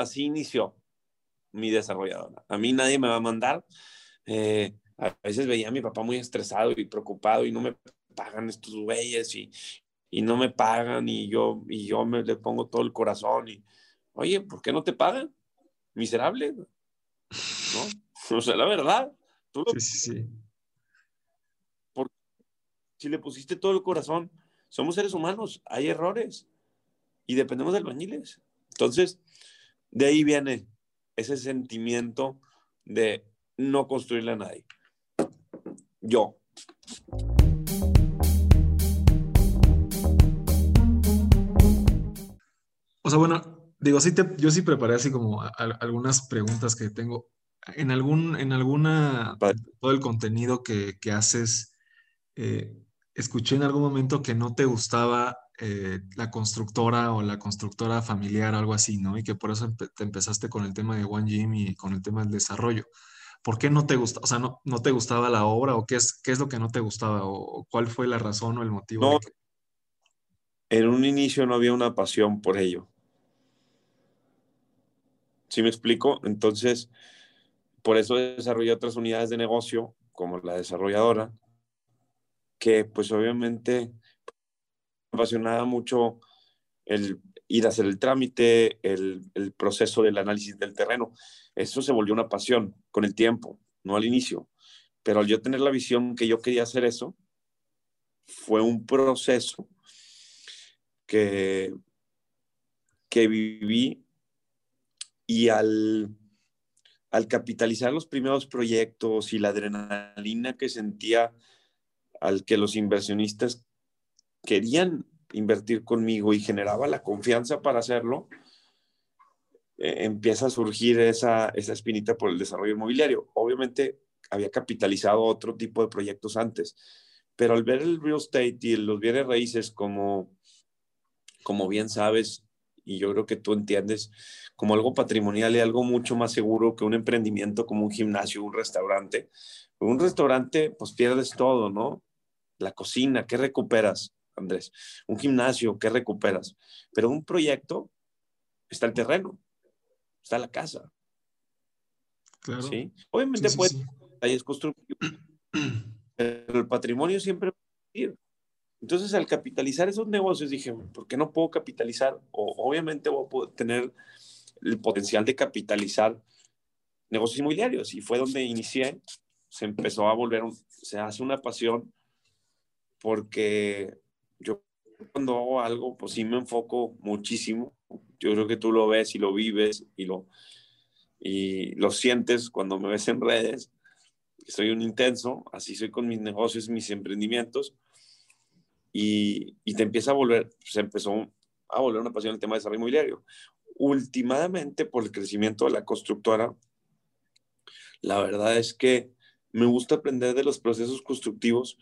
así inició mi desarrolladora. A mí nadie me va a mandar. Eh, a veces veía a mi papá muy estresado y preocupado y no me pagan estos güeyes y, y no me pagan y yo, y yo me le pongo todo el corazón y, oye, ¿por qué no te pagan? Miserable. ¿No? O sea, la verdad. sí, sí, sí. Porque si le pusiste todo el corazón, somos seres humanos, hay errores y dependemos de albañiles. Entonces, de ahí viene ese sentimiento de no construirle a nadie. Yo. O sea, bueno, digo, sí te, yo sí preparé así como algunas preguntas que tengo. En algún, en alguna, todo el contenido que, haces, eh, escuché en algún momento que no te gustaba eh, la constructora o la constructora familiar algo así, ¿no? Y que por eso te empezaste con el tema de One Gym y con el tema del desarrollo. ¿Por qué no te gusta? O sea, no, no te gustaba la obra o qué es, qué es lo que no te gustaba o, cuál fue la razón o el motivo? No, En un inicio no había una pasión por ello. ¿Sí me explico? Entonces, por eso desarrollé otras unidades de negocio, como la desarrolladora, que pues obviamente me apasionaba mucho el ir a hacer el trámite, el, el, proceso del análisis del terreno. Eso se volvió una pasión con el tiempo, no al inicio. Pero al yo tener la visión que yo quería hacer eso, fue un proceso que, que viví y al, al capitalizar los primeros proyectos y la adrenalina que sentía al que los inversionistas querían invertir conmigo y generaba la confianza para hacerlo, eh, empieza a surgir esa, esa espinita por el desarrollo inmobiliario. Obviamente había capitalizado otro tipo de proyectos antes, pero al ver el real estate y los bienes raíces como, como bien sabes, y yo creo que tú entiendes, como algo patrimonial y algo mucho más seguro que un emprendimiento como un gimnasio, un restaurante. Un restaurante, pues pierdes todo, ¿no? La cocina, ¿qué recuperas, Andrés? Un gimnasio, ¿qué recuperas? Pero un proyecto, está el terreno, está la casa. Claro. ¿Sí? Obviamente puede, ahí es constructivo, pero el patrimonio siempre va a ir. Entonces, al capitalizar esos negocios, dije, ¿por qué no puedo capitalizar? O obviamente voy a poder tener el potencial de capitalizar negocios inmobiliarios. Y fue donde inicié, se empezó a volver, se hace una pasión, porque yo cuando hago algo, pues sí me enfoco muchísimo. Yo creo que tú lo ves y lo vives y lo, y lo sientes cuando me ves en redes. Soy un intenso, así soy con mis negocios, mis emprendimientos. Y, y te empieza a volver, se empezó a volver una pasión el tema de desarrollo inmobiliario últimamente por el crecimiento de la constructora, la verdad es que me gusta aprender de los procesos constructivos,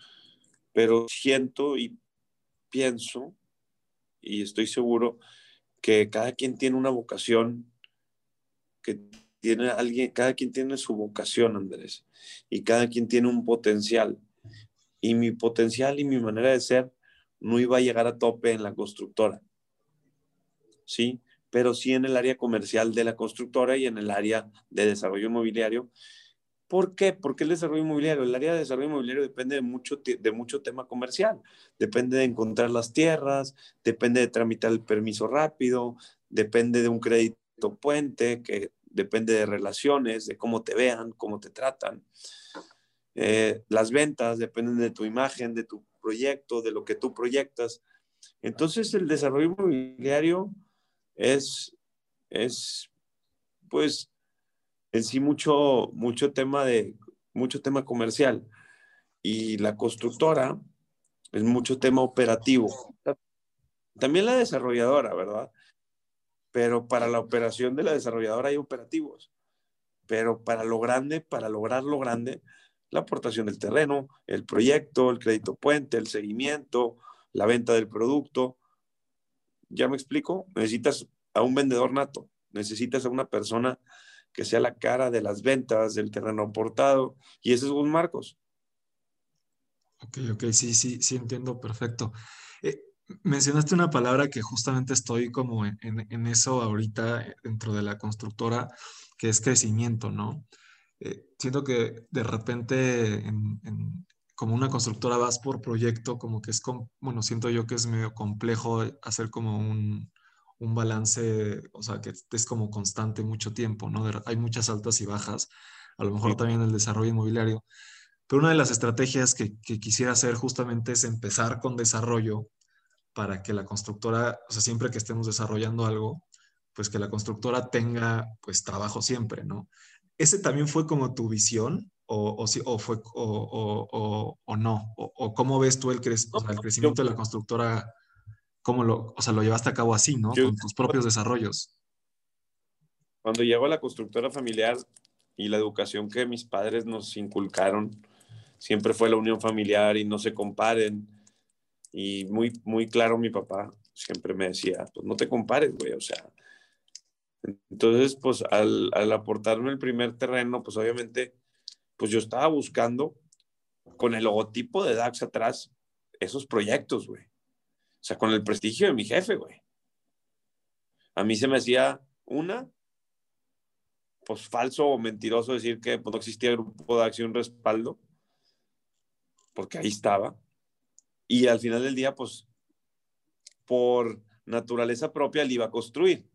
pero siento y pienso y estoy seguro que cada quien tiene una vocación, que tiene alguien, cada quien tiene su vocación, Andrés, y cada quien tiene un potencial. Y mi potencial y mi manera de ser no iba a llegar a tope en la constructora. ¿Sí? pero sí en el área comercial de la constructora y en el área de desarrollo inmobiliario. ¿Por qué? Porque el desarrollo inmobiliario, el área de desarrollo inmobiliario depende de mucho, de mucho tema comercial, depende de encontrar las tierras, depende de tramitar el permiso rápido, depende de un crédito puente, que depende de relaciones, de cómo te vean, cómo te tratan. Eh, las ventas dependen de tu imagen, de tu proyecto, de lo que tú proyectas. Entonces el desarrollo inmobiliario es, es pues, en sí mucho, mucho tema de, mucho tema comercial. Y la constructora es mucho tema operativo. También la desarrolladora, ¿verdad? Pero para la operación de la desarrolladora hay operativos. Pero para lo grande, para lograr lo grande, la aportación del terreno, el proyecto, el crédito puente, el seguimiento, la venta del producto, ¿Ya me explico? Necesitas a un vendedor nato, necesitas a una persona que sea la cara de las ventas, del terreno aportado, y ese es un Marcos. Ok, ok, sí, sí, sí entiendo perfecto. Eh, mencionaste una palabra que justamente estoy como en, eso ahorita dentro de la constructora, que es crecimiento, ¿no? Eh, siento que de repente como una constructora vas por proyecto, como que es, bueno, siento yo que es medio complejo hacer como un, un balance, o sea, que es como constante mucho tiempo, ¿no? hay muchas altas y bajas, a lo mejor también el desarrollo inmobiliario. Pero una de las estrategias que, que, quisiera hacer justamente es empezar con desarrollo para que la constructora, o sea, siempre que estemos desarrollando algo, pues que la constructora tenga pues trabajo siempre, ¿no? ¿Ese también fue como tu visión o, o, o fue, o, o, no? ¿O, cómo ves tú el, el crecimiento de la constructora cómo lo, o sea, lo llevaste a cabo así, ¿no? Con tus propios desarrollos. Cuando llego a la constructora familiar y la educación que mis padres nos inculcaron, siempre fue la unión familiar y no se comparen. Y muy, muy claro mi papá siempre me decía, pues no te compares, güey, o sea. Entonces, pues al, al aportarme el primer terreno, pues obviamente, pues yo estaba buscando con el logotipo de DAX atrás esos proyectos, güey. O sea, con el prestigio de mi jefe, güey. A mí se me hacía una, pues falso o mentiroso decir que pues, no existía grupo de acción respaldo, porque ahí estaba. Y al final del día, pues, por naturaleza propia, le iba a construir.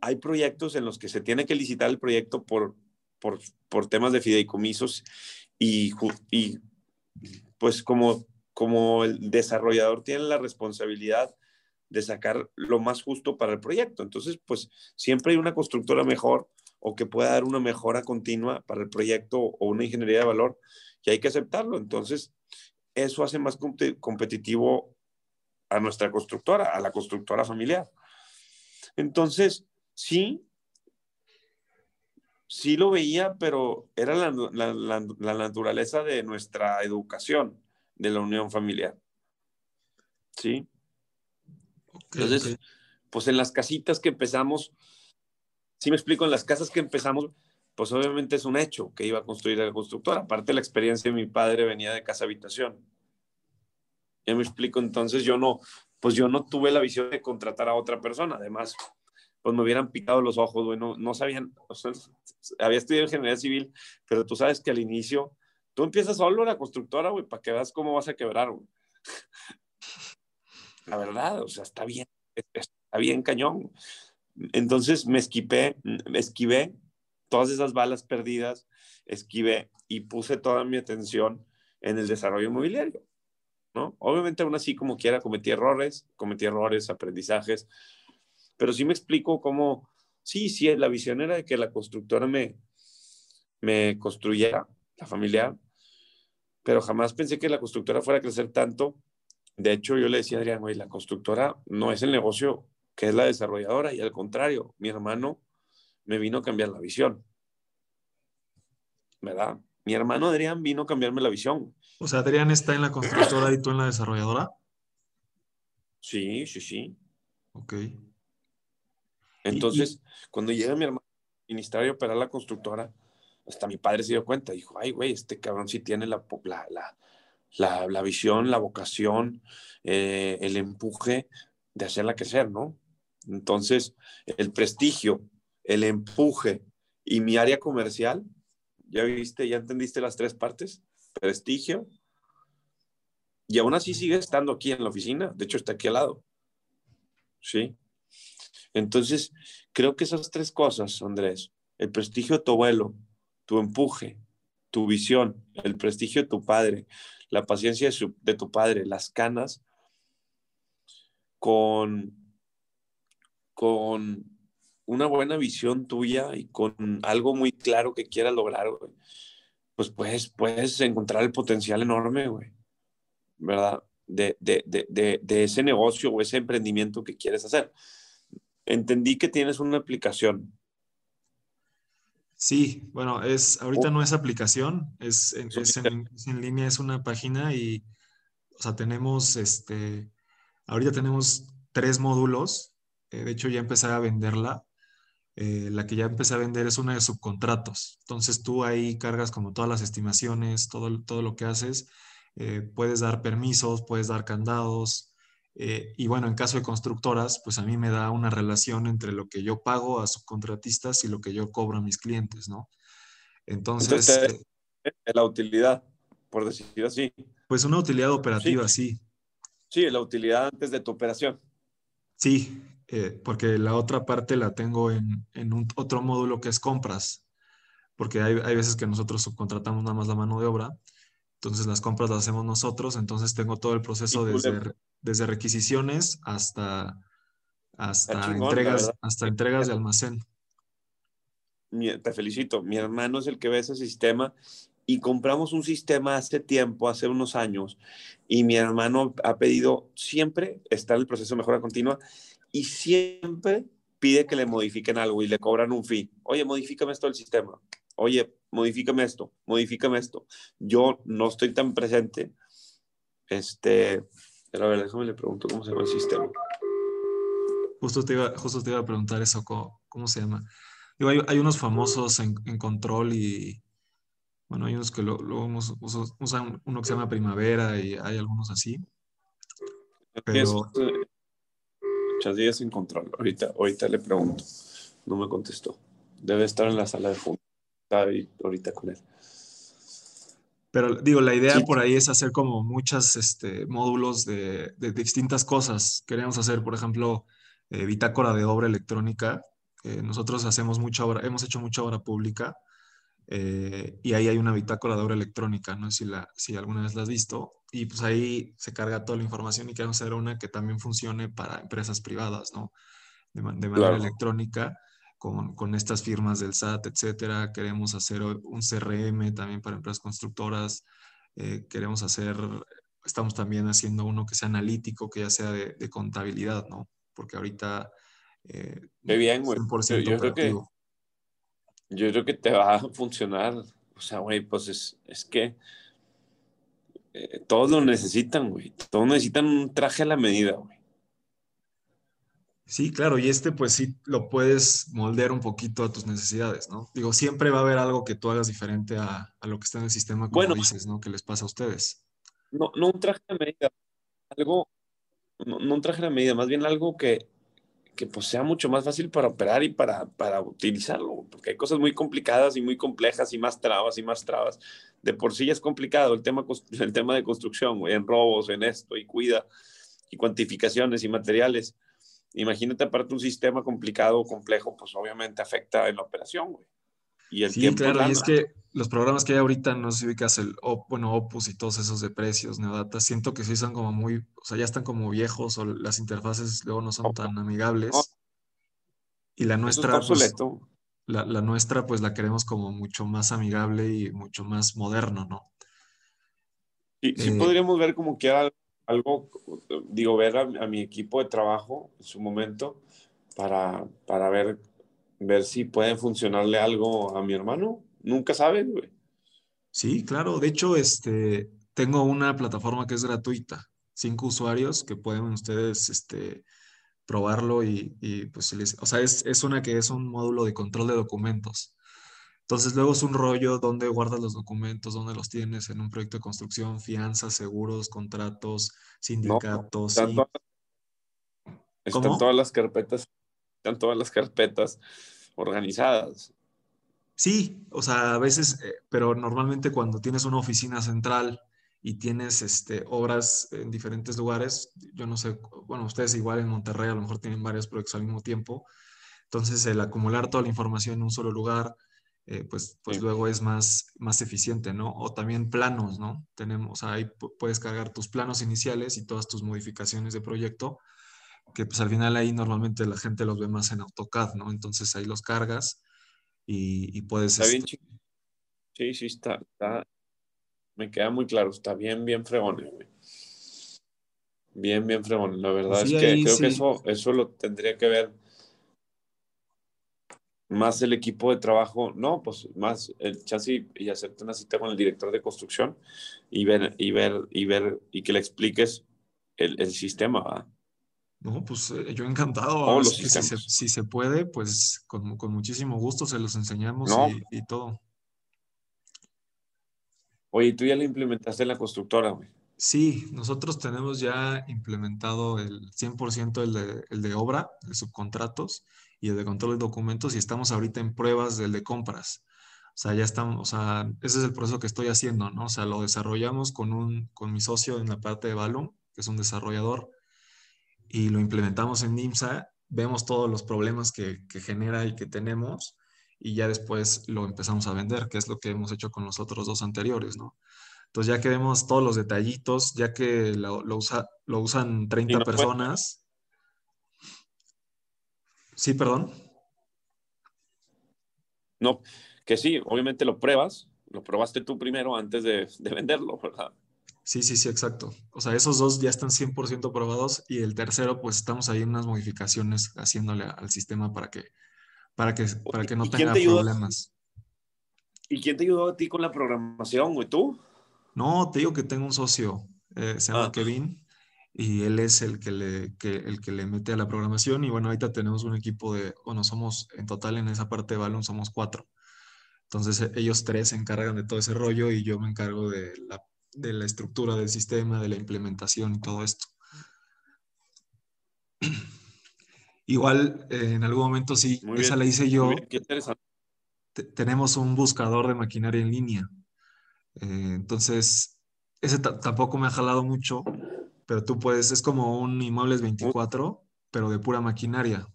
Hay proyectos en los que se tiene que licitar el proyecto por, por, por temas de fideicomisos y, y pues como como el desarrollador tiene la responsabilidad de sacar lo más justo para el proyecto. Entonces, pues siempre hay una constructora mejor o que pueda dar una mejora continua para el proyecto o una ingeniería de valor y hay que aceptarlo. Entonces, eso hace más competitivo a nuestra constructora, a la constructora familiar. Entonces, sí, sí lo veía, pero era la, la naturaleza de nuestra educación de la unión familiar. ¿Sí? Entonces, pues en las casitas que empezamos, si me explico, en las casas que empezamos, pues obviamente es un hecho que iba a construir el constructor. Aparte, la experiencia de mi padre venía de casa habitación. Ya me explico, entonces yo no, pues yo no tuve la visión de contratar a otra persona. Además, pues me hubieran picado los ojos, güey, no, no sabían, o sea, había estudiado ingeniería civil, pero tú sabes que al inicio Tú empiezas solo la constructora, güey, para que veas cómo vas a quebrar, güey. La verdad, o sea, está bien, está bien cañón. Entonces me esquivé, me esquivé todas esas balas perdidas, esquivé y puse toda mi atención en el desarrollo inmobiliario, ¿no? Obviamente aún así como quiera cometí errores, cometí errores, aprendizajes, pero sí me explico cómo, sí, sí, la visión era de que la constructora me, me construyera la familiar, pero jamás pensé que la constructora fuera a crecer tanto. De hecho, yo le decía a Adrián, güey, la constructora no es el negocio que es la desarrolladora, y al contrario, mi hermano me vino a cambiar la visión. ¿Verdad? Mi hermano Adrián vino a cambiarme la visión. O sea, Adrián está en la constructora y tú en la desarrolladora. Sí, sí, sí. Ok. Entonces, cuando llega mi hermano a administrar y operar la constructora, hasta mi padre se dio cuenta, dijo, ay, güey, este cabrón sí tiene la, la, la, visión, la vocación, eh, el empuje de hacerla crecer, ¿no? Entonces, el prestigio, el empuje y mi área comercial, ya viste, ya entendiste las tres partes, prestigio, y aún así sigue estando aquí en la oficina, de hecho está aquí al lado, ¿sí? Entonces, creo que esas tres cosas, Andrés, el prestigio de tu abuelo, tu empuje, tu visión, el prestigio de tu padre, la paciencia de, tu padre, las canas, con, con una buena visión tuya y con algo muy claro que quieras lograr, pues puedes, puedes encontrar el potencial enorme, güey, ¿verdad? De, de, ese negocio o ese emprendimiento que quieres hacer. Entendí que tienes una aplicación Sí, bueno, es, ahorita no es aplicación, es, en, línea, es una página y, o sea, tenemos, este, ahorita tenemos tres módulos, eh, de hecho ya empecé a venderla, eh, la que ya empecé a vender es una de subcontratos, entonces tú ahí cargas como todas las estimaciones, todo, todo lo que haces, eh, puedes dar permisos, puedes dar candados. Eh, y bueno, en caso de constructoras, pues a mí me da una relación entre lo que yo pago a subcontratistas y lo que yo cobro a mis clientes, ¿no? Entonces... Entonces la utilidad, por decir así. Pues una utilidad operativa, sí. Sí, la utilidad antes de tu operación. Sí, eh, porque la otra parte la tengo en, un otro módulo que es compras, porque hay, veces que nosotros subcontratamos nada más la mano de obra, entonces las compras las hacemos nosotros, entonces tengo todo el proceso desde, desde requisiciones hasta, hasta entregas, hasta entregas de almacén. te felicito, mi hermano es el que ve ese sistema y compramos un sistema hace tiempo, hace unos años, y mi hermano ha pedido siempre estar en el proceso de mejora continua y siempre pide que le modifiquen algo y le cobran un fee. Oye, modifícame esto del sistema. Oye, modifícame esto, modifícame esto. Yo no estoy tan presente. Este, pero a ver, déjame le pregunto cómo se llama el sistema. Justo te iba, justo te iba a preguntar eso, ¿cómo, se llama? Digo, hay, unos famosos en, control y, bueno, hay unos que lo, usan uno que se llama Primavera y hay algunos así. Pero... Muchas días sin control. Ahorita, ahorita le pregunto. No me contestó. Debe estar en la sala de junta. Está ahorita con él. Pero digo, la idea por ahí es hacer como muchos este, módulos de, distintas cosas. Queremos hacer, por ejemplo, eh, bitácora de obra electrónica. nosotros hacemos mucha obra, hemos hecho mucha obra pública eh, y ahí hay una bitácora de obra electrónica, no sé si, la, si alguna vez la has visto, y pues ahí se carga toda la información y queremos hacer una que también funcione para empresas privadas, ¿no? De, manera electrónica, con, con, estas firmas del SAT, etcétera. Queremos hacer un CRM también para empresas constructoras. Eh, queremos hacer, estamos también haciendo uno que sea analítico, que ya sea de, contabilidad, ¿no? Porque ahorita... Eh, bien, güey. Yo, creo que yo creo que te va a funcionar. O sea, güey, pues es, es que eh, todos lo necesitan, güey. Todos necesitan un traje a la medida, güey. Sí, claro, y este pues sí lo puedes moldear un poquito a tus necesidades, ¿no? Digo, siempre va a haber algo que tú hagas diferente a, lo que está en el sistema, como bueno, dices, ¿no? Que les pasa a ustedes. No, no un traje a la medida, algo, no, no un traje a la medida, más bien algo que, que pues sea mucho más fácil para operar y para, para utilizarlo, porque hay cosas muy complicadas y muy complejas y más trabas y más trabas. De por sí ya es complicado el tema, el tema de construcción, güey, en robos, en esto, y cuida, y cuantificaciones y materiales. Imagínate aparte un sistema complicado o complejo, pues obviamente afecta en la operación, güey. Y el sí, claro, y es que los programas que hay ahorita, no sé si ubicas el, bueno, Opus y todos esos de precios, Neodata, siento que sí son como muy, o sea, ya están como viejos o las interfaces luego no son tan amigables. Y la nuestra, pues, la, la, nuestra, pues la queremos como mucho más amigable y mucho más moderno, ¿no? Sí, sí eh, podríamos ver como que algo, digo, ver a, a, mi equipo de trabajo en su momento para, para ver ver si puede funcionarle algo a mi hermano. Nunca sabes, güey. Sí, claro. De hecho, este, tengo una plataforma que es gratuita. Cinco usuarios que pueden ustedes este, probarlo y, y pues, o sea, es, es, una que es un módulo de control de documentos. Entonces, luego es un rollo donde guardas los documentos, donde los tienes en un proyecto de construcción, fianzas, seguros, contratos, sindicatos. están, todas las carpetas, están todas las carpetas organizadas. Sí, o sea, a veces, eh, pero normalmente cuando tienes una oficina central y tienes este, obras en diferentes lugares, yo no sé, bueno, ustedes igual en Monterrey a lo mejor tienen varios proyectos al mismo tiempo, entonces el acumular toda la información en un solo lugar, eh, pues, pues luego es más, más eficiente, ¿no? O también planos, ¿no? Tenemos, ahí puedes cargar tus planos iniciales y todas tus modificaciones de proyecto que pues al final ahí normalmente la gente los ve más en AutoCAD, ¿no? Entonces ahí los cargas y, y puedes... Está bien, este sí, sí, está, está, me queda muy claro, está bien, bien fregón, Bien, bien fregón. La verdad es que creo que eso, eso lo tendría que ver más el equipo de trabajo, no, pues más el chasis y hacerte una cita con el director de construcción y ver, y ver, y ver, y que le expliques el, el sistema, ¿va? No, pues eh, yo encantado. si, se, puede, pues con, muchísimo gusto se los enseñamos y, todo. Oye, tú ya lo implementaste en la constructora, güey. Sí, nosotros tenemos ya implementado el 100% el de, el de obra, de subcontratos y el de control de documentos y estamos ahorita en pruebas del de compras. O sea, ya estamos, o sea, ese es el proceso que estoy haciendo, ¿no? O sea, lo desarrollamos con, un, con mi socio en la parte de Balloon, que es un desarrollador, y lo implementamos en NIMSA, vemos todos los problemas que, que genera y que tenemos, y ya después lo empezamos a vender, que es lo que hemos hecho con los otros dos anteriores, ¿no? Entonces ya que vemos todos los detallitos, ya que lo, usa, lo usan 30 personas. Sí, perdón. No, que sí, obviamente lo pruebas, lo probaste tú primero antes de, venderlo, ¿verdad? Sí, sí, sí, exacto. O sea, esos dos ya están 100% probados y el tercero, pues estamos ahí en unas modificaciones haciéndole al sistema para que, para que, para que no tenga problemas. ¿Y quién te ayudó a ti con la programación, güey? ¿Tú? No, te digo que tengo un socio, eh, se llama ah. Kevin, y él es el que, le, el que le mete a la programación. Y bueno, ahorita tenemos un equipo de, bueno, somos en total en esa parte de Balloon somos cuatro. Entonces e, ellos tres se encargan de todo ese rollo y yo me encargo de la, de la estructura del sistema, de la implementación y todo esto. Igual eh, en algún momento sí, esa la hice yo. Tenemos un buscador de maquinaria en línea. Eh, entonces, ese tampoco me ha jalado mucho, pero tú puedes, es como un Inmuebles 24, pero de pura maquinaria.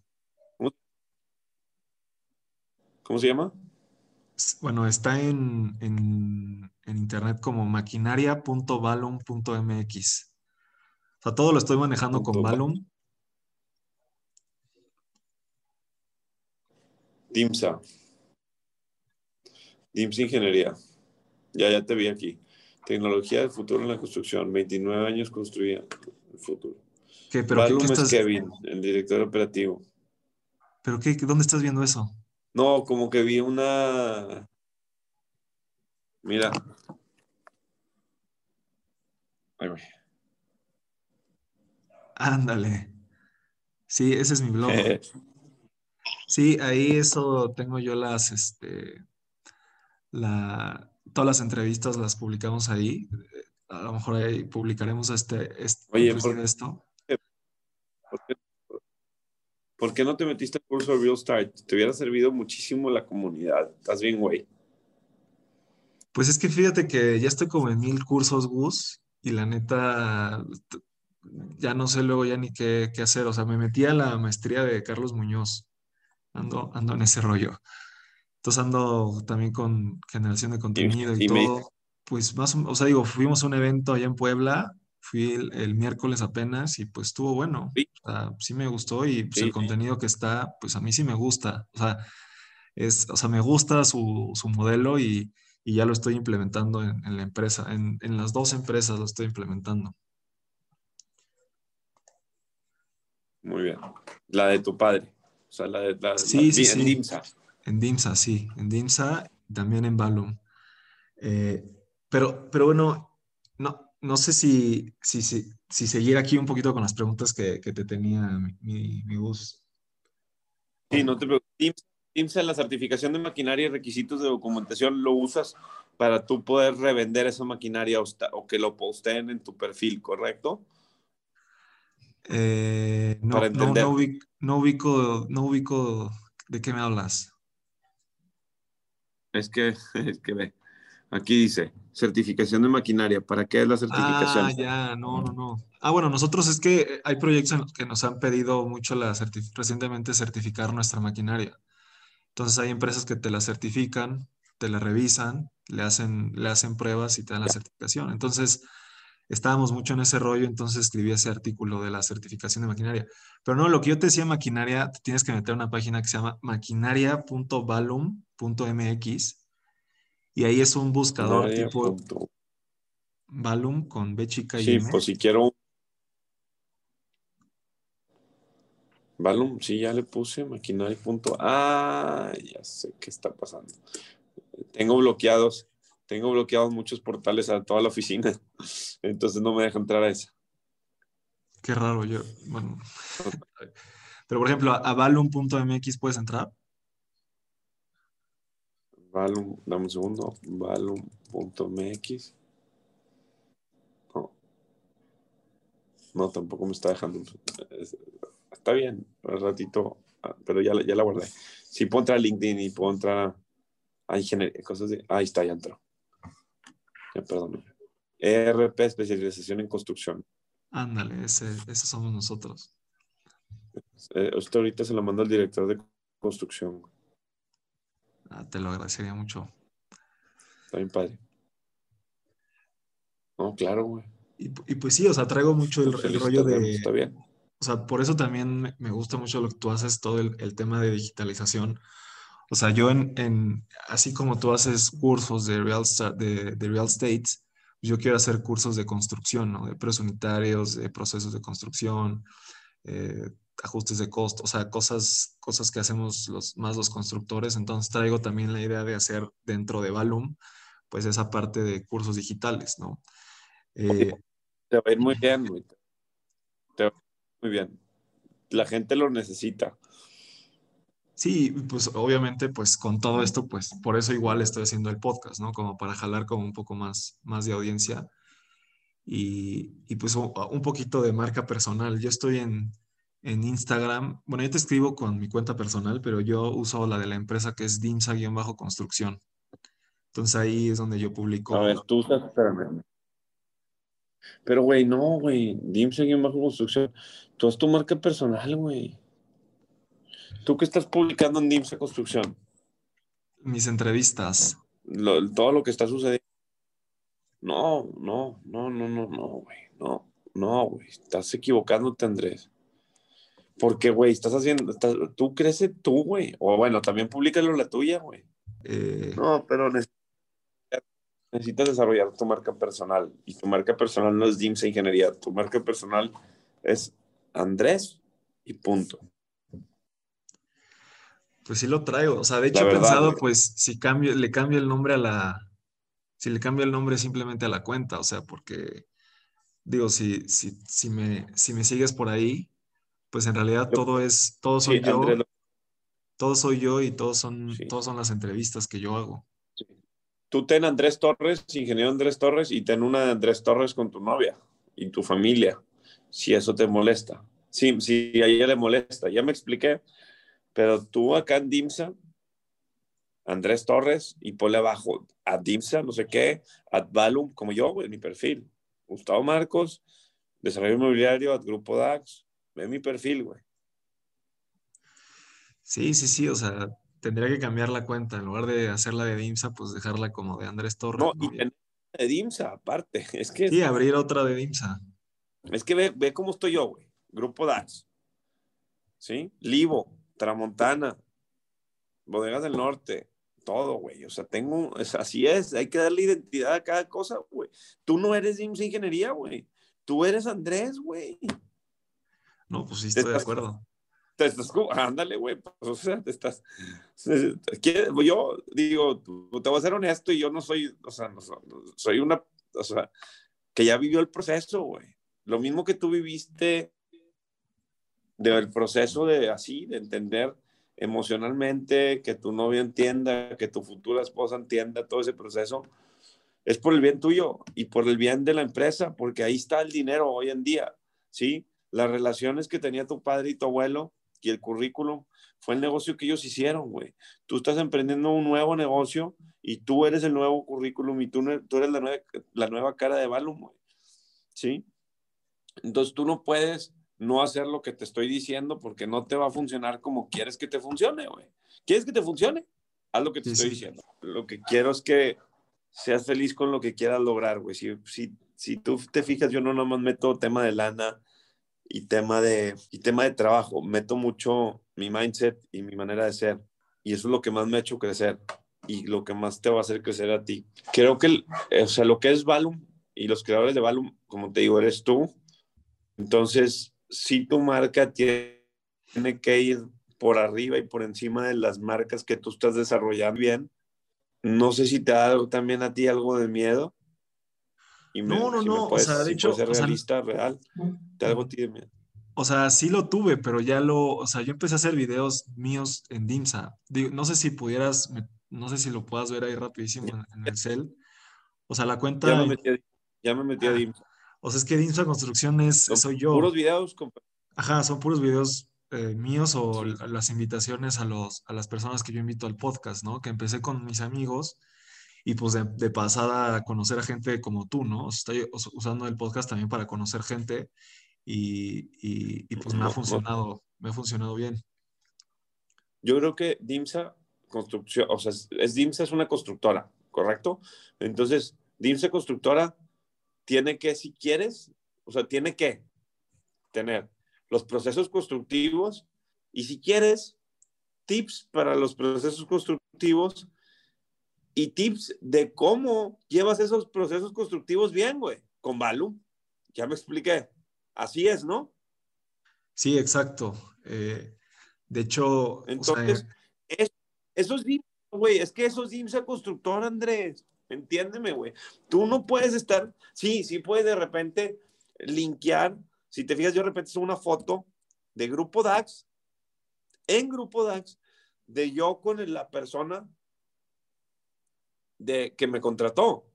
¿Cómo se llama? Bueno, está en, en, internet como maquinaria.valum.mx. O sea, todo lo estoy manejando con Valum. DIMSA. DIMSA Ingeniería. Ya, ya te vi aquí. Tecnología del futuro en la construcción. 29 años construía el futuro. ¿Qué, pero qué, estás... Kevin, el director operativo. ¿Pero qué, dónde estás viendo eso? No, como que vi una... Mira. Ahí voy. Ándale. Sí, ese es mi blog. sí, ahí eso tengo yo las, este, la, todas las entrevistas las publicamos ahí. A lo mejor ahí publicaremos este, este Oye, ¿por, esto. ¿por qué, no te metiste al curso de Real Start? Te hubiera servido muchísimo la comunidad. Estás bien, güey. Pues es que fíjate que ya estoy como en mil cursos, Gus, y la neta, ya no sé luego ya ni qué, qué hacer. O sea, me metí a la maestría de Carlos Muñoz. Ando, ando en ese rollo. Entonces ando también con generación de contenido y, todo. Pues más, o sea, digo, fuimos a un evento allá en Puebla, fui el, miércoles apenas y pues estuvo bueno. Sí, o sea, sí me gustó y pues, el contenido que está, pues a mí sí me gusta. O sea, es, o sea me gusta su, su modelo y, y, ya lo estoy implementando en, en la empresa. En, en, las dos empresas lo estoy implementando. Muy bien. La de tu padre. O sea, la de la, sí, sí, sí. En DIMSA, sí, en DIMSA y también en Balloon. Eh, pero, pero bueno, no, no sé si, si, si, si, seguir aquí un poquito con las preguntas que, que te tenía mi, mi, bus. Sí, no te preocupes. DIMSA, la certificación de maquinaria y requisitos de documentación, lo usas para tú poder revender esa maquinaria o, que lo posteen en tu perfil, ¿correcto? Eh, no, no, no, ubico, no ubico de qué me hablas. Es que, es que ve. Aquí dice, certificación de maquinaria. ¿Para qué es la certificación? Ah, ya, no, no, no. Ah, bueno, nosotros es que hay proyectos que nos han pedido mucho la recientemente certificar nuestra maquinaria. Entonces hay empresas que te la certifican, te la revisan, le hacen, le hacen pruebas y te dan la certificación. Entonces, estábamos mucho en ese rollo, entonces escribí ese artículo de la certificación de maquinaria. Pero no, lo que yo te decía maquinaria, tienes que meter una página que se llama maquinaria.valum.mx y ahí es un buscador tipo Valum con B chica y Sí, pues si quiero Valum, sí, ya le puse maquinaria. Ah, ya sé qué está pasando. Tengo bloqueados tengo bloqueados muchos portales a toda la oficina, entonces no me deja entrar a esa. Qué raro, yo, bueno. Pero por ejemplo, a Valum.mx puedes entrar. Valum, dame un segundo. Valum.mx. No. no, tampoco me está dejando. Está bien, un ratito, ah, pero ya, ya la guardé. Si puedo entrar a LinkedIn y puedo entrar a, ingeniería, cosas de. Ahí está, ya entró. Ya, perdón. ERP, especialización en construcción. Ándale, ese, ese somos nosotros. Eh, usted ahorita se lo manda al director de construcción. Ah, te lo agradecería mucho. Está bien padre. No, claro, güey. Y, pues sí, o sea, traigo mucho el, rollo de... Está bien. O sea, por eso también me gusta mucho lo que tú haces, todo el, tema de digitalización. O sea, yo en, así como tú haces cursos de real, de, de real estate, yo quiero hacer cursos de construcción, ¿no? De precios unitarios, de procesos de construcción, eh, ajustes de costo, o sea, cosas, cosas que hacemos los, más los constructores. Entonces traigo también la idea de hacer dentro de Valum, pues esa parte de cursos digitales, ¿no? Eh, te va a ir muy bien, Te va a ir muy bien. La gente lo necesita. Sí, pues obviamente, pues con todo esto, pues por eso igual estoy haciendo el podcast, ¿no? Como para jalar como un poco más, más de audiencia y, y pues un poquito de marca personal. Yo estoy en, en Instagram. Bueno, yo te escribo con mi cuenta personal, pero yo uso la de la empresa que es DIMSA-construcción. Entonces ahí es donde yo publico. A ver, tú usas, espérame. Pero, güey, no, güey. DIMSA-construcción. Tú es tu marca personal, güey. ¿Tú qué estás publicando en DIMSA Construcción? Mis entrevistas. todo lo que está sucediendo. No, no, no, no, no, no, güey. No, no, güey. Estás equivocándote, Andrés. Porque, güey, estás haciendo, tú crece tú, güey. O bueno, también públicalo la tuya, güey. Eh, no, pero necesitas, desarrollar tu marca personal. Y tu marca personal no es DIMSA Ingeniería. Tu marca personal es Andrés y punto. Pues sí lo traigo. O sea, de hecho he pensado, pues, si cambio, le cambio el nombre a la. Si le cambio el nombre simplemente a la cuenta. O sea, porque digo, si, si, si, me, si me sigues por ahí, pues en realidad todo es, todo soy yo, todo soy yo y todos son, todos son las entrevistas que yo hago. Tú ten Andrés Torres, ingeniero Andrés Torres, y ten una de Andrés Torres con tu novia y tu familia, si eso te molesta. Sí, si a ella le molesta, ya me expliqué, pero tú acá en DIMSA, Andrés Torres, y ponle abajo a DIMSA, no sé qué, Advalum, como yo, en mi perfil. Gustavo Marcos, Desarrollo Inmobiliario, Ad Grupo DAX, Ve mi perfil, güey. Sí, sí, sí, o sea, tendría que cambiar la cuenta. En lugar de hacerla de DIMSA, pues dejarla como de Andrés Torres. No, y de DIMSA, aparte. Es que, sí, abrir otra de DIMSA. Es que ve, ve cómo estoy yo, güey. Grupo DAX. ¿Sí? Livo, Tramontana, Bodegas del Norte, todo, güey. O sea, tengo, así es, hay que darle identidad a cada cosa, güey. Tú no eres DIMSA Ingeniería, güey. Tú eres Andrés, güey. No, pues sí, estoy de acuerdo. Te estás, ándale, güey, pues, o sea, te estás, yo digo, te voy a ser honesto y yo no soy, o sea, no, soy una, o sea, que ya vivió el proceso, güey. Lo mismo que tú viviste del proceso de así, de entender emocionalmente, que tu novio entienda, que tu futura esposa entienda todo ese proceso, es por el bien tuyo y por el bien de la empresa, porque ahí está el dinero hoy en día, ¿sí? Las relaciones que tenía tu padre y tu abuelo y el currículum fue el negocio que ellos hicieron, güey. Tú estás emprendiendo un nuevo negocio y tú eres el nuevo currículum y tú, tú eres la nueva, la nueva cara de Balum, güey. ¿Sí? Entonces tú no puedes no hacer lo que te estoy diciendo porque no te va a funcionar como quieres que te funcione, güey. ¿Quieres que te funcione? Haz lo que te estoy diciendo. Lo que quiero es que seas feliz con lo que quieras lograr, güey. Si, si, si tú te fijas, yo no nomás meto tema de lana, y tema de, y tema de trabajo. Meto mucho mi mindset y mi manera de ser. Y eso es lo que más me ha hecho crecer y lo que más te va a hacer crecer a ti. Creo que, o sea, lo que es Valum y los creadores de Valum, como te digo, eres tú. Entonces, si tu marca tiene que ir por arriba y por encima de las marcas que tú estás desarrollando bien, no sé si te da también a ti algo de miedo no, no, no. o sea, de hecho. Ser realista, real. Te algo tiene. O sea, sí lo tuve, pero ya lo. O sea, yo empecé a hacer videos míos en DIMSA. no sé si pudieras no sé si lo puedas ver ahí rapidísimo en, el cel. O sea, la cuenta... Ya me metí a, ya me metí a DIMSA. O sea, es que DIMSA Construcción es, soy yo. Puros videos. Ajá, son puros videos eh, míos o las invitaciones a, los, a las personas que yo invito al podcast, ¿no? Que empecé con mis amigos y pues de, pasada conocer a gente como tú, ¿no? estoy usando el podcast también para conocer gente y, y, pues me ha funcionado, me ha funcionado bien. Yo creo que DIMSA construcción, o sea, es, DIMSA es una constructora, ¿correcto? Entonces, DIMSA constructora tiene que, si quieres, o sea, tiene que tener los procesos constructivos y si quieres, tips para los procesos constructivos y tips de cómo llevas esos procesos constructivos bien, güey, con Balu. Ya me expliqué. Así es, ¿no? Sí, exacto. Eh, de hecho, entonces, esos DIMSA, güey, es que esos DIMSA constructor, Andrés, entiéndeme, güey. Tú no puedes estar, sí, sí puedes de repente linkear. Si te fijas, yo de repente una foto de Grupo DAX, en Grupo DAX, de yo con la persona de que me contrató.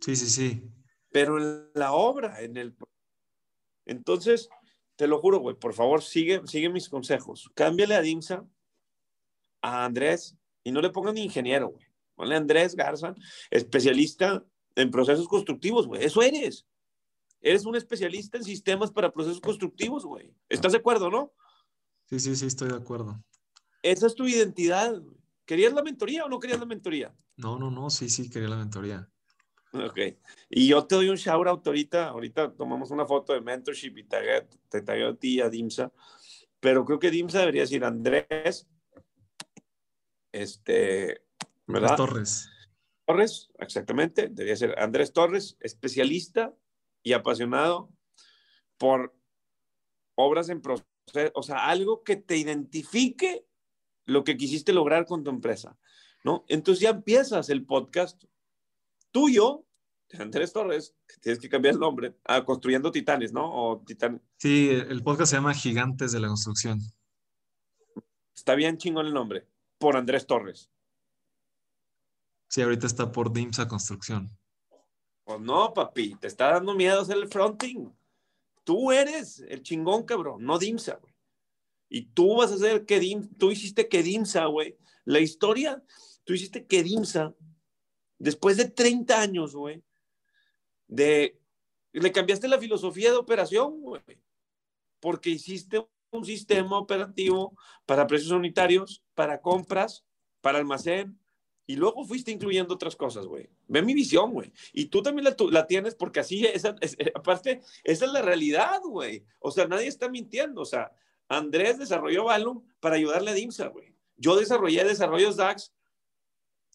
Sí, sí, sí. Pero en la obra, en el... Entonces, te lo juro, güey, por favor, sigue, sigue mis consejos. Cámbiale a DIMSA, a Andrés, y no le pongan ingeniero, güey. Ponle Andrés Garza, especialista en procesos constructivos, güey. Eso eres. Eres un especialista en sistemas para procesos constructivos, güey. ¿Estás de acuerdo, no? Sí, sí, sí, estoy de acuerdo. Esa es tu identidad. ¿Querías la mentoría o no querías la mentoría? No, no, no, sí, sí, quería la mentoría. Ok. Y yo te doy un shout out ahorita. Ahorita tomamos una foto de mentorship y te, te tagueo a ti, a Dimsa. Pero creo que Dimsa debería decir Andrés. Este. ¿Verdad? Torres. Torres, exactamente. Debería ser Andrés Torres, especialista y apasionado por obras en proceso. O sea, algo que te identifique lo que quisiste lograr con tu empresa, ¿no? Entonces ya empiezas el podcast tuyo, de Andrés Torres, que tienes que cambiar el nombre, a Construyendo Titanes, ¿no? O Sí, el podcast se llama Gigantes de la Construcción. Está bien chingón el nombre, por Andrés Torres. Sí, ahorita está por DIMSA Construcción. Pues no, papi, te está dando miedo hacer el fronting. Tú eres el chingón, cabrón, no DIMSA, güey. Y tú vas a hacer que tú hiciste que DIMSA, güey. La historia, tú hiciste que DIMSA, después de 30 años, güey, de, le cambiaste la filosofía de operación, güey, porque hiciste un sistema operativo para precios unitarios, para compras, para almacén, y luego fuiste incluyendo otras cosas, güey. Ve mi visión, güey. Y tú también la, la tienes porque así, esa, es, aparte, esa es la realidad, güey. O sea, nadie está mintiendo. O sea, Andrés desarrolló Valum para ayudarle a DIMSA, güey. Yo desarrollé desarrollos DAX,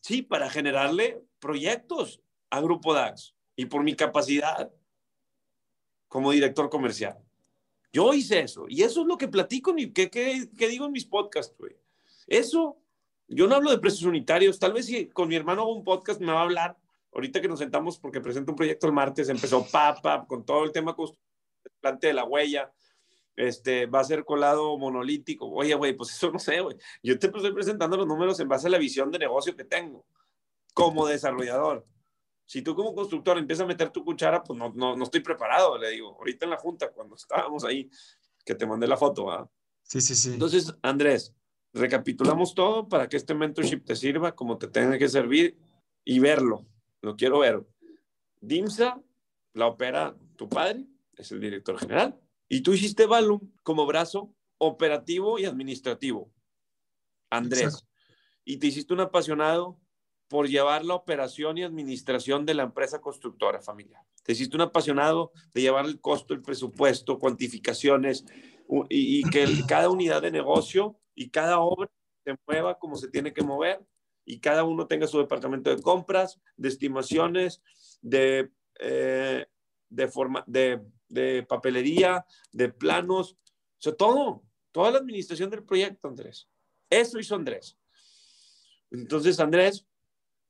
sí, para generarle proyectos a Grupo DAX y por mi capacidad como director comercial. Yo hice eso y eso es lo que platico y que, que, digo en mis podcasts. Eso, yo no hablo de precios unitarios, tal vez si con mi hermano hago un podcast me va a hablar. Ahorita que nos sentamos porque presento un proyecto el martes, empezó PAPA con todo el tema de la huella, este, va a ser colado monolítico. Oye, güey, pues eso no sé, güey. Yo te estoy presentando los números en base a la visión de negocio que tengo como desarrollador. Si tú como constructor empiezas a meter tu cuchara, pues no, no, no estoy preparado, le digo. Ahorita en la junta, cuando estábamos ahí, que te mandé la foto, ¿verdad? Sí, sí, sí. Entonces, Andrés, recapitulamos todo para que este mentorship te sirva como te tenga que servir y verlo. Lo quiero ver. DIMSA la opera tu padre, es el director general. Y tú hiciste Valum como brazo operativo y administrativo. Andrés. Y te hiciste un apasionado por llevar la operación y administración de la empresa constructora familiar. Te hiciste un apasionado de llevar el costo, el presupuesto, cuantificaciones y, que cada unidad de negocio y cada obra se mueva como se tiene que mover y cada uno tenga su departamento de compras, de estimaciones, de, eh, de, forma, de de papelería, de planos, o sea, todo, toda la administración del proyecto, Andrés. Eso hizo Andrés. Entonces, Andrés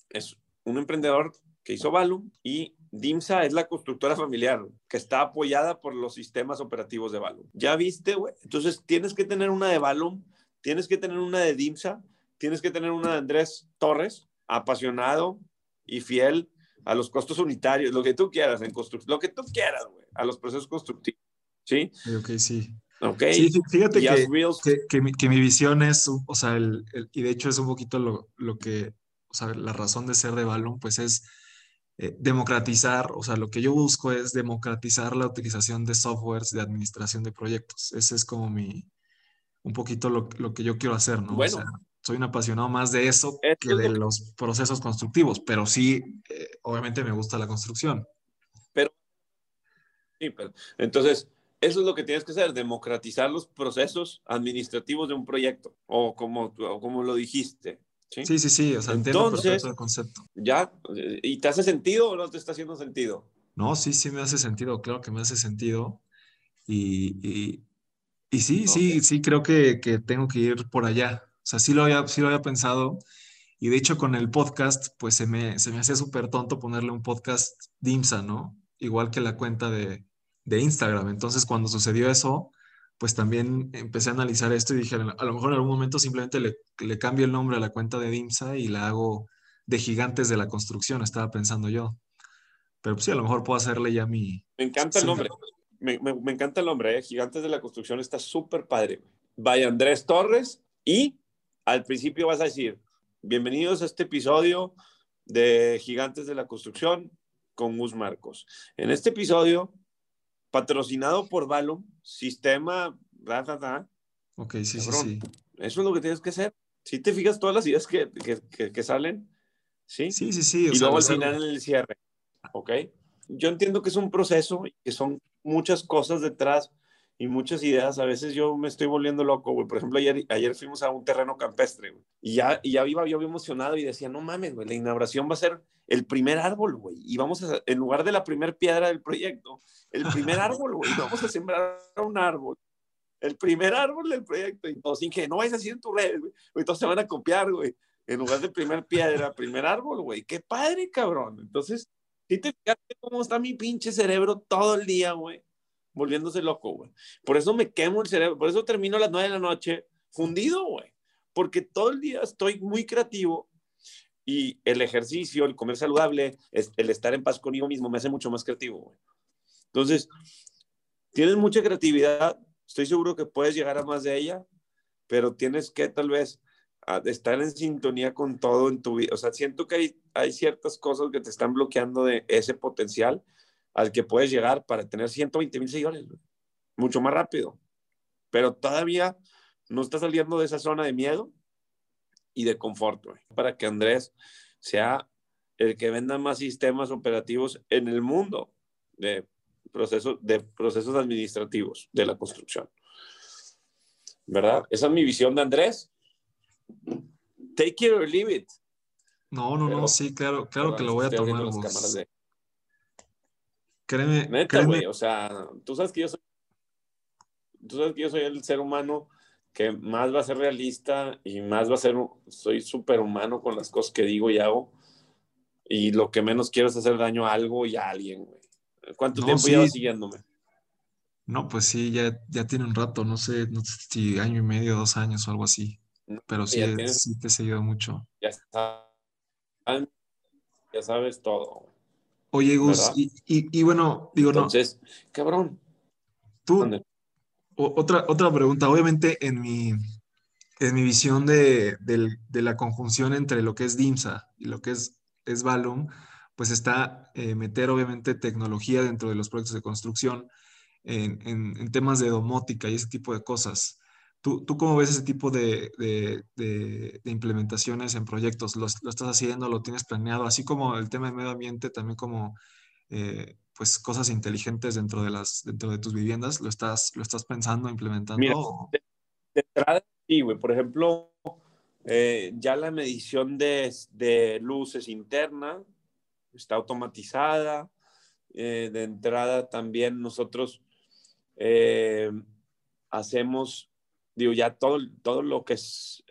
es un emprendedor que hizo Valum y DIMSA es la constructora familiar que está apoyada por los sistemas operativos de Valum. ¿Ya viste, güey? Entonces, tienes que tener una de Valum, tienes que tener una de DIMSA tienes que tener una de Andrés Torres, apasionado y fiel a los costos unitarios, lo que tú quieras en construcción, lo que tú quieras, güey, a los procesos constructivos. ¿Sí? Ok, sí. Ok. Sí, fíjate que, que, mi, que, mi, visión es, o sea, el, y de hecho es un poquito lo, lo, que, o sea, la razón de ser de Balloon, pues es eh, democratizar, o sea, lo que yo busco es democratizar la utilización de softwares de administración de proyectos. Ese es como mi, un poquito lo, lo que yo quiero hacer, ¿no? Bueno. soy un apasionado más de eso que de los procesos constructivos, pero sí, eh, obviamente me gusta la construcción. Sí, pero, entonces, eso es lo que tienes que hacer, democratizar los procesos administrativos de un proyecto, o como, como lo dijiste. ¿sí? sí, sí, o sea, Entonces, el concepto. ¿Ya? ¿Y te hace sentido o no te está haciendo sentido? No, sí, sí me hace sentido, claro que me hace sentido. Y, y, y sí, sí, sí, creo que, que, tengo que ir por allá. O sea, sí lo había, sí lo había pensado. Y de hecho con el podcast, pues se me, se me hacía súper tonto ponerle un podcast DIMSA, ¿no? Igual que la cuenta de, de Instagram. Entonces, cuando sucedió eso, pues también empecé a analizar esto y dije, a lo mejor en algún momento simplemente le, le cambio el nombre a la cuenta de DIMSA y la hago de gigantes de la construcción, estaba pensando yo. Pero pues sí, a lo mejor puedo hacerle ya mi... Me encanta el nombre. Me, me, encanta el nombre, ¿eh? Gigantes de la Construcción está súper padre. Vaya Andrés Torres y al principio vas a decir, bienvenidos a este episodio de Gigantes de la Construcción con Gus Marcos. En este episodio patrocinado por Valum, sistema, Ok, sí, sí, sí. Eso es lo que tienes que hacer. Si te fijas todas las ideas que, que, que, salen, ¿sí? Sí, sí, sí. y luego al final en el cierre, ¿ok? Yo entiendo que es un proceso y que son muchas cosas detrás y muchas ideas. A veces yo me estoy volviendo loco, güey. Por ejemplo, ayer, ayer fuimos a un terreno campestre, güey. Y ya, y ya iba yo emocionado y decía, no mames, güey, la inauguración va a ser el primer árbol, güey. Y vamos a, en lugar de la primera piedra del proyecto, el primer árbol, güey. Vamos a sembrar un árbol. El primer árbol del proyecto. Y todos que no vayas así en tu red, güey. Entonces se van a copiar, güey. En lugar de primer piedra, primer árbol, güey. Qué padre, cabrón. Entonces, ¿sí te fíjate cómo está mi pinche cerebro todo el día, güey? Volviéndose loco, güey. Por eso me quemo el cerebro. Por eso termino a las nueve de la noche fundido, güey. Porque todo el día estoy muy creativo y el ejercicio, el comer saludable, el estar en paz conmigo mismo me hace mucho más creativo, güey. Entonces, tienes mucha creatividad, estoy seguro que puedes llegar a más de ella, pero tienes que tal vez estar en sintonía con todo en tu vida. O sea, siento que hay, hay ciertas cosas que te están bloqueando de ese potencial al que puedes llegar para tener 120 mil seguidores, mucho más rápido. Pero todavía no estás saliendo de esa zona de miedo y de confort, para que Andrés sea el que venda más sistemas operativos en el mundo de procesos, de procesos administrativos de la construcción. ¿Verdad? Esa es mi visión de Andrés. Take it or leave it. No, no, no, sí, claro, claro que lo voy a tomar. Créeme, Neta, güey, o sea, tú sabes que yo soy, tú sabes que yo soy el ser humano que más va a ser realista y más va a ser, soy súper humano con las cosas que digo y hago. Y lo que menos quiero es hacer daño a algo y a alguien, güey. ¿Cuánto tiempo llevas siguiéndome? No, pues sí, ya, ya tiene un rato, no sé, no sé si año y medio, dos años o algo así. Pero sí, sí te he seguido mucho. Ya está. Ya sabes todo. Oye, Gus, y, y, bueno, digo, Entonces, cabrón. Tú, otra, otra pregunta. Obviamente, en mi, en mi visión de, la conjunción entre lo que es DIMSA y lo que es, es Valum, pues está eh, meter obviamente tecnología dentro de los proyectos de construcción en, temas de domótica y ese tipo de cosas. ¿Tú, tú cómo ves ese tipo de, implementaciones en proyectos? ¿Lo, estás haciendo? ¿Lo tienes planeado? Así como el tema de medio ambiente, también como eh, pues cosas inteligentes dentro de, las, dentro de tus viviendas, ¿lo estás, lo estás pensando, implementando? de, entrada, sí, güey. Por ejemplo, eh, ya la medición de, de luces interna, está automatizada. Eh, de entrada también nosotros hacemos, digo, ya todo, todo lo que es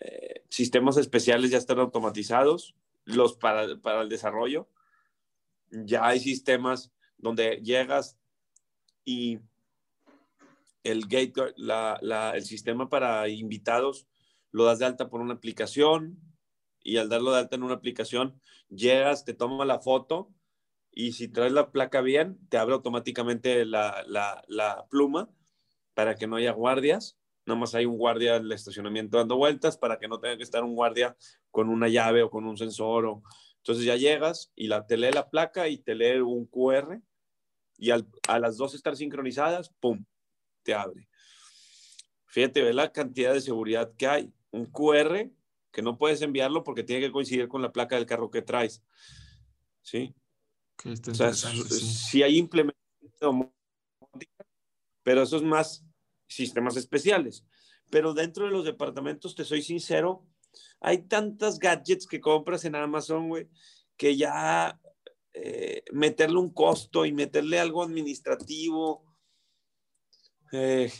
eh, sistemas especiales ya están automatizados, los para, para el desarrollo. Ya hay sistemas donde llegas y el gate, la, la, el sistema para invitados lo das de alta por una aplicación y al darlo de alta en una aplicación, llegas, te toma la foto y si traes la placa bien, te abre automáticamente la, la pluma para que no haya guardias. Nada más hay un guardia en el estacionamiento dando vueltas para que no tenga que estar un guardia con una llave o con un sensor. O... Entonces ya llegas y la, te lee la placa y te lee un QR y al, a las dos estar sincronizadas, ¡pum! Te abre. Fíjate, ve la cantidad de seguridad que hay. Un QR que no puedes enviarlo porque tiene que coincidir con la placa del carro que traes. ¿Sí? o sea, sí. hay implementación pero eso es más sistemas especiales. Pero dentro de los departamentos, te soy sincero, hay tantas gadgets que compras en Amazon, güey, que ya eh, meterle un costo y meterle algo administrativo, eh,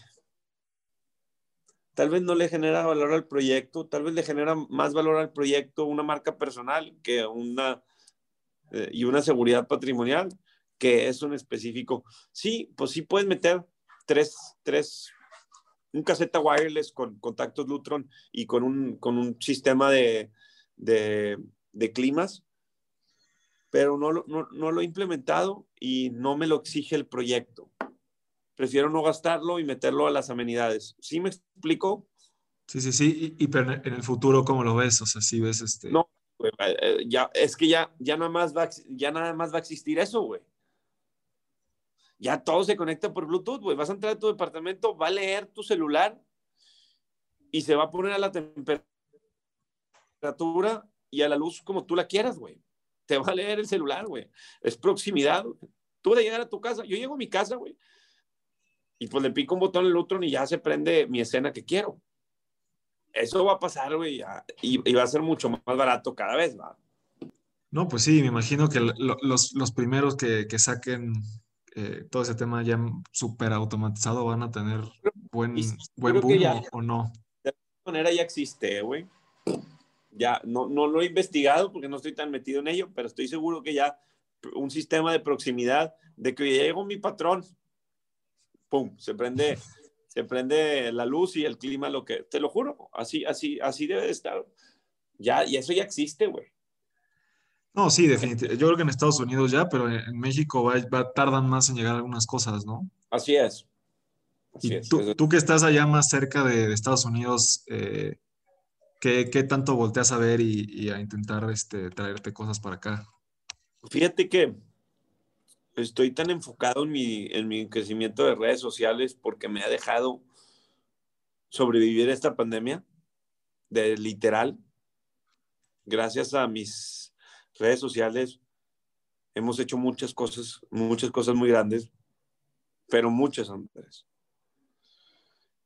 tal vez no le genera valor al proyecto, tal vez le genera más valor al proyecto una marca personal que una eh, y una seguridad patrimonial que es un específico. Sí, pues sí puedes meter tres, tres, un caseta wireless con contactos Lutron y con un, con un sistema de, de, de climas, pero no, no, no lo he implementado y no me lo exige el proyecto prefiero no gastarlo y meterlo a las amenidades. ¿Sí me explico? Sí, sí, sí. Y, pero en el futuro, ¿cómo lo ves? O sea, si ves este... No, eh, ya, es que ya, ya, nada más va, ya nada más va a existir eso, güey. Ya todo se conecta por Bluetooth, güey. Vas a entrar a tu departamento, va a leer tu celular y se va a poner a la temperatura y a la luz como tú la quieras, güey. Te va a leer el celular, güey. Es proximidad. Tú de llegar a tu casa, yo llego a mi casa, güey, y pues le pico un botón al otro y ya se prende mi escena que quiero. Eso va a pasar, güey, y, va a ser mucho más barato cada vez, ¿va? No, pues sí, me imagino que los, los, primeros que saquen eh, todo ese tema ya súper automatizado van a tener buen, buen boom o, no. De alguna manera ya existe, güey. Ya, no, no lo he investigado porque no estoy tan metido en ello, pero estoy seguro que ya un sistema de proximidad de que llegó mi patrón pum, se prende, se prende la luz y el clima, lo que, te lo juro, así, así, así debe de estar. Ya, y eso ya existe, güey. No, sí, definitivamente. Yo creo que en Estados Unidos ya, pero en México va, tardan más en llegar algunas cosas, ¿no? Así es. y Tú, que estás allá más cerca de, Estados Unidos, eh, ¿qué, tanto volteas a ver y, y, a intentar este, traerte cosas para acá? Fíjate que estoy tan enfocado en mi, en mi crecimiento de redes sociales porque me ha dejado sobrevivir esta pandemia, de literal. Gracias a mis redes sociales hemos hecho muchas cosas, muchas cosas muy grandes, pero muchas, Andrés.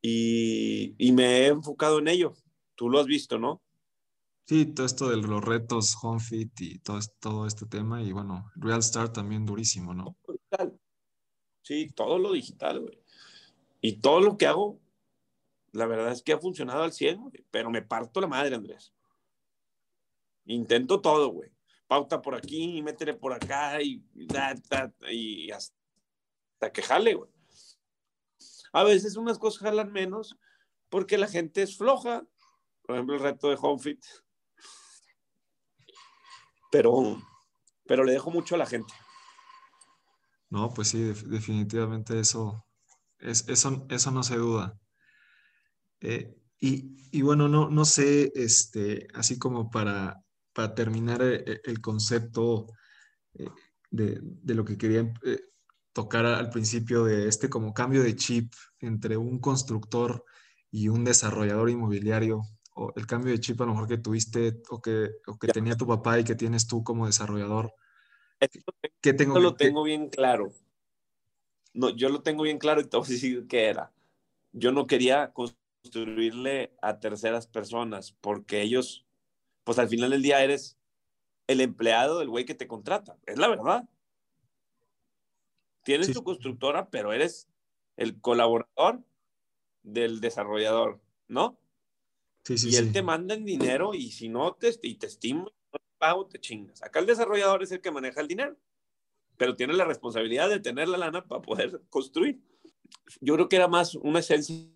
Y, y me he enfocado en ello. Tú lo has visto, ¿no? Sí, todo esto de los retos, HomeFit y todo, todo este tema. Y bueno, Real Star también durísimo, ¿no? Sí, todo lo digital, güey. Y todo lo que hago, la verdad es que ha funcionado al 100, güey. Pero me parto la madre, Andrés. Intento todo, güey. Pauta por aquí, y métele por acá y, y hasta que jale. A veces unas cosas jalan menos porque la gente es floja. Por ejemplo, el reto de HomeFit pero, pero le dejo mucho a la gente. No, pues sí, definitivamente eso, es, eso, eso no se duda. Eh, y, bueno, no, no sé, este, así como para, para terminar eh, eh, el, concepto de, de, lo que quería tocar al principio de este como cambio de chip entre un constructor y un desarrollador inmobiliario o el cambio de chip a lo mejor que tuviste o que, o que tenía tu papá y que tienes tú como desarrollador? ¿Qué tengo? Yo lo tengo bien claro. No, yo lo tengo bien claro y te voy a decir qué era. Yo no quería construirle a terceras personas porque ellos, pues al final del día eres el empleado del güey que te contrata. Es la verdad. Tienes tu constructora, pero eres el colaborador del desarrollador, ¿no? y él te manda el dinero y si no te, y te estimo, no te pago, te chingas. Acá el desarrollador es el que maneja el dinero, pero tiene la responsabilidad de tener la lana para poder construir. Yo creo que era más una esencia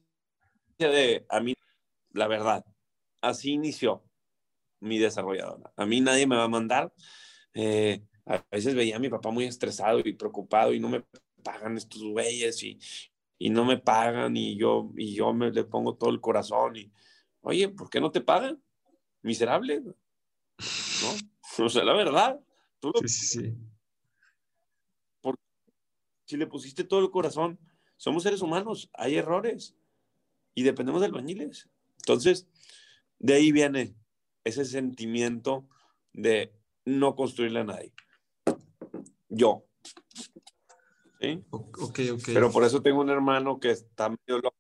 de, a mí, la verdad, así inició mi desarrolladora. A mí nadie me va a mandar. Eh, a veces veía a mi papá muy estresado y preocupado y no me pagan estos güeyes y, y no me pagan y yo, y yo me le pongo todo el corazón y, oye, ¿por qué no te pagan? Miserable. ¿No? O sea, la verdad. Tú sí, sí, sí. Porque si le pusiste todo el corazón, somos seres humanos, hay errores y dependemos de albañiles. Entonces, de ahí viene ese sentimiento de no construirle a nadie. Yo, Ok, ok. Pero por eso tengo un hermano que está medio loco.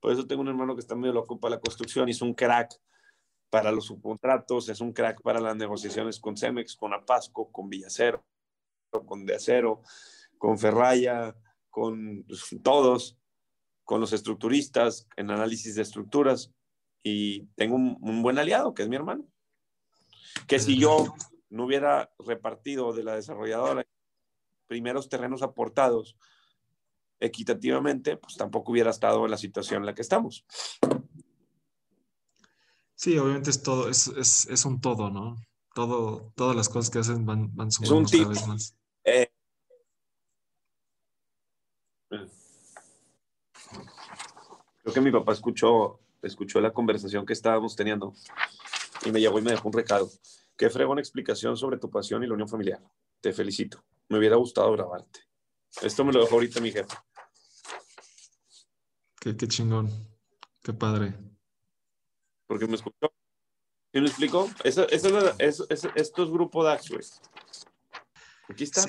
Por eso tengo un hermano que está medio loco para la construcción. Es un crack para los subcontratos, es un crack para las negociaciones con Cemex, con Apasco, con Villacero, con De Acero, con Ferraya, con todos, con los estructuristas, en análisis de estructuras. Y tengo un, un buen aliado, que es mi hermano. Que si yo no hubiera repartido de la desarrolladora primeros terrenos aportados equitativamente, pues tampoco hubiera estado en la situación en la que estamos. Sí, obviamente es todo, es, es, es un todo, ¿no? Todo, todas las cosas que hacen van, van sumando cada vez más. Eh, creo que mi papá escuchó, escuchó la conversación que estábamos teniendo y me llegó y me dejó un recado. Qué fregona explicación sobre tu pasión y la unión familiar. Te felicito. Me hubiera gustado grabarte. Esto me lo dejó ahorita mi jefe. Qué, qué chingón. Qué padre. Porque me escuchó. ¿Sí me explico? Eso, eso, eso, esto es grupo DAX, güey. Aquí está.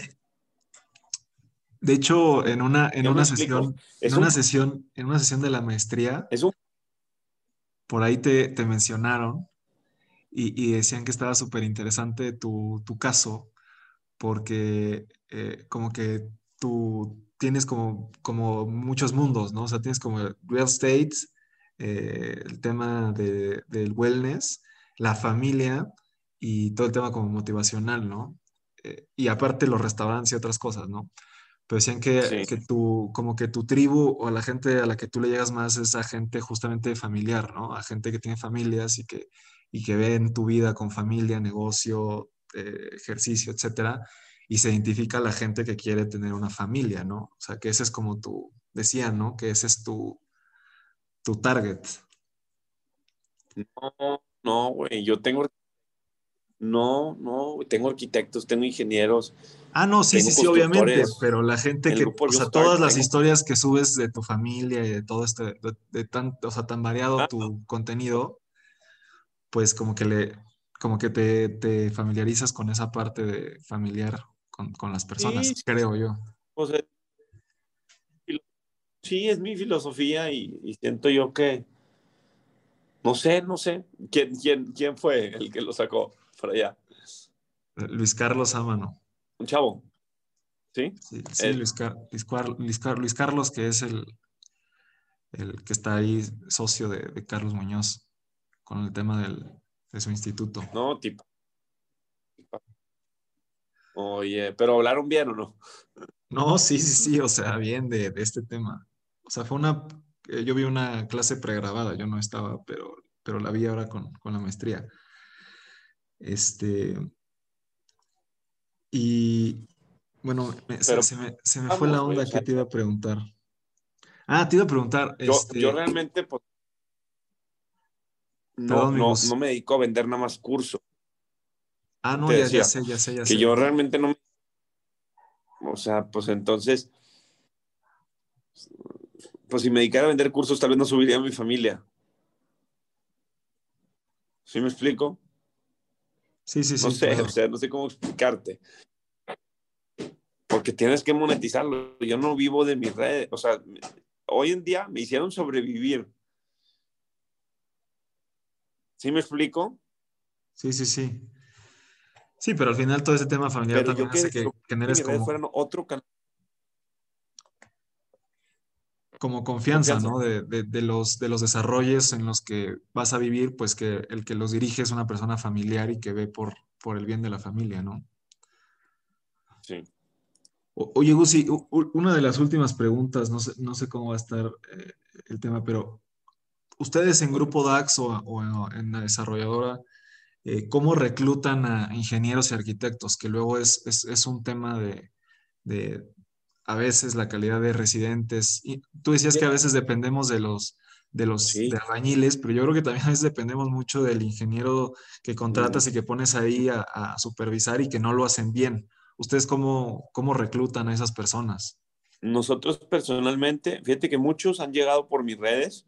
De hecho, en una, en una sesión, en una sesión, en una sesión de la maestría, por ahí te, te mencionaron y, y, decían que estaba súper interesante tu, tu, caso, porque eh, como que tú tienes como, como muchos mundos, ¿no? O sea, tienes como real estate, eh, el tema de, del wellness, la familia y todo el tema como motivacional, ¿no? Eh, y aparte los restaurantes y otras cosas, ¿no? Pero decían que, que tu, como que tu tribu o la gente a la que tú le llegas más es a gente justamente familiar, ¿no? A gente que tiene familias y que, y que ven tu vida con familia, negocio, eh, ejercicio, etcétera, y se identifica la gente que quiere tener una familia, ¿no? O sea, que ese es como tu, decía, ¿no? Que ese es tu, tu target. No, no, güey, yo tengo, no, no, tengo arquitectos, tengo ingenieros. Ah, no, sí, sí, sí, obviamente, pero la gente que, o sea, todas las historias que subes de tu familia y de todo este, de, tan, o sea, tan variado ah, tu contenido, pues como que le, como que te, familiarizas con esa parte de familiar con, las personas, creo yo. sí, es mi filosofía y, siento yo que, no sé, no sé, ¿quién, quién, quién fue el que lo sacó para allá? Luis Carlos Amano. Un chavo. ¿Sí? Sí, Luis, Carlos, que es el, el que está ahí, socio de Carlos Muñoz, con el tema del, de su instituto. No, tipo. Oye, pero hablaron bien o no? No, sí, sí, sí, o sea, bien de, este tema. O sea, fue una, eh, yo vi una clase pregrabada, yo no estaba, pero, pero la vi ahora con, la maestría. Este, y bueno, se, me, fue la onda que te iba a preguntar. Ah, te iba a preguntar. Yo, este, yo realmente, pues, no, no, no, me dedico a vender nada más curso. Ah, no, ya, sé, ya sé, ya que yo realmente no O sea, pues entonces, pues si me dedicara a vender cursos, tal vez no subiría a mi familia. ¿Sí me explico? Sí, sí, sí. No sé, o sea, no sé cómo explicarte. Porque tienes que monetizarlo. Yo no vivo de mis redes. O sea, hoy en día me hicieron sobrevivir ¿Sí me explico? Sí, sí, sí. Sí, pero al final todo ese tema familiar también hace que generes como... otro como confianza, ¿no? De, los, de los desarrollos en los que vas a vivir, pues que el que los dirige es una persona familiar y que ve por, por el bien de la familia, ¿no? Sí. oye, Gusi, una de las últimas preguntas, no sé, no sé cómo va a estar eh, el tema, pero ustedes en Grupo DAX o, en la desarrolladora, eh, ¿cómo reclutan a ingenieros y arquitectos? Que luego es, es, un tema de, de, a veces la calidad de residentes. Y tú decías que a veces dependemos de los de los de albañiles, pero yo creo que también a veces dependemos mucho del ingeniero que contratas y que pones ahí a, a, supervisar y que no lo hacen bien. ¿Ustedes cómo, cómo reclutan a esas personas? Nosotros personalmente, fíjate que muchos han llegado por mis redes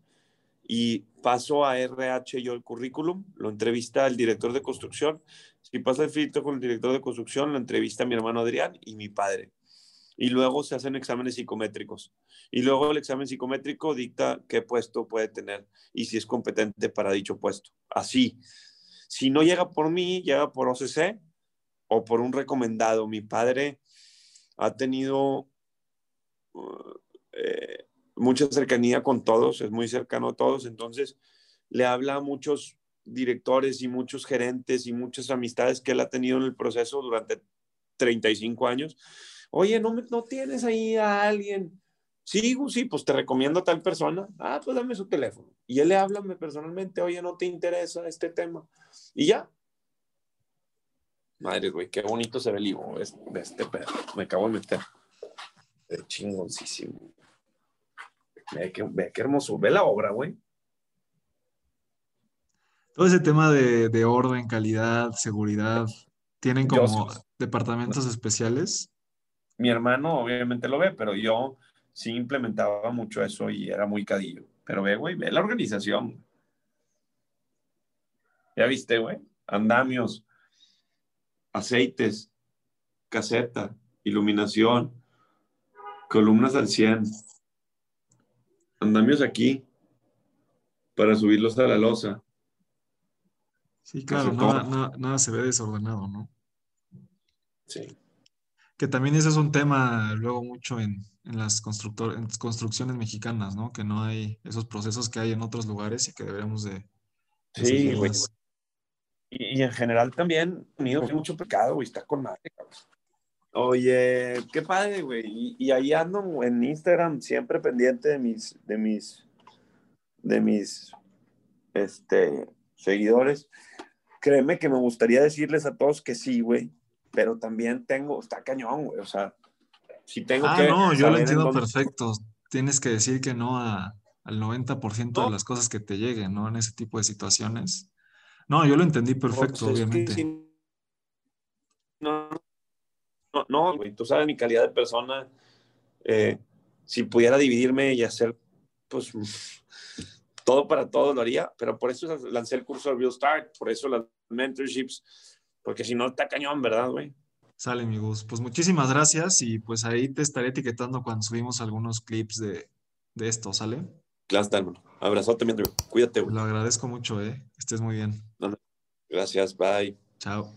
y paso a RH yo el currículum, lo entrevista el director de construcción. Si pasa el filtro con el director de construcción, lo entrevista mi hermano Adrián y mi padre. Y luego se hacen exámenes psicométricos. Y luego el examen psicométrico dicta qué puesto puede tener y si es competente para dicho puesto. Así. Si no llega por mí, llega por OCC o por un recomendado. Mi padre ha tenido eh, mucha cercanía con todos, es muy cercano a todos, entonces le habla a muchos directores y muchos gerentes y muchas amistades que él ha tenido en el proceso durante 35 años. Oye, ¿no, no tienes ahí a alguien? Sí, sí, pues te recomiendo a tal persona. Ah, pues dame su teléfono. Y él le habla personalmente, oye, ¿no te interesa este tema? Y ya. Madre, güey, qué bonito se ve el higo de este pedo. Me acabo de meter. Es chingoncísimo. Ve qué, hermoso. Ve la obra, güey. Todo ese tema de, orden, calidad, seguridad, ¿tienen como departamentos especiales? Mi hermano obviamente lo ve, pero yo sí implementaba mucho eso y era muy cadillo. Pero ve, güey, ve la organización. Ya viste, güey. Andamios, aceites, caseta, iluminación, columnas al 100, andamios aquí para subirlos a la losa. Sí, claro, nada, se ve desordenado, ¿no? Sí. Que también ese es un tema luego mucho en, las construcciones mexicanas, ¿no? Que no hay esos procesos que hay en otros lugares y que deberíamos de... sí, güey. Y, en general también, unido mucho pecado, güey, está con madre, cabrón. Oye, qué padre, güey. Y, ahí ando en Instagram siempre pendiente de mis, de mis, de mis, este, seguidores. Créeme que me gustaría decirles a todos que sí, güey. Pero también tengo, está cañón, güey. O sea, si tengo ah, que. no, yo lo entiendo perfecto. Tienes que decir que no a, al 90% de las cosas que te lleguen, ¿no? En ese tipo de situaciones. No, yo lo entendí perfecto, pues obviamente. no, no, güey, tú sabes mi calidad de persona. Eh, si pudiera dividirme y hacer, pues, todo para todo lo haría, pero por eso lancé el curso de Real Start, por eso las mentorships, porque si no está cañón, ¿verdad, güey? Sale, mi Gus. Pues muchísimas gracias y pues ahí te estaré etiquetando cuando subimos algunos clips de, de esto, ¿sale? Claro, hermano. Abrazote, mi Cuídate, güey. Lo agradezco mucho, ¿eh? Estés muy bien. Gracias, bye. Chao.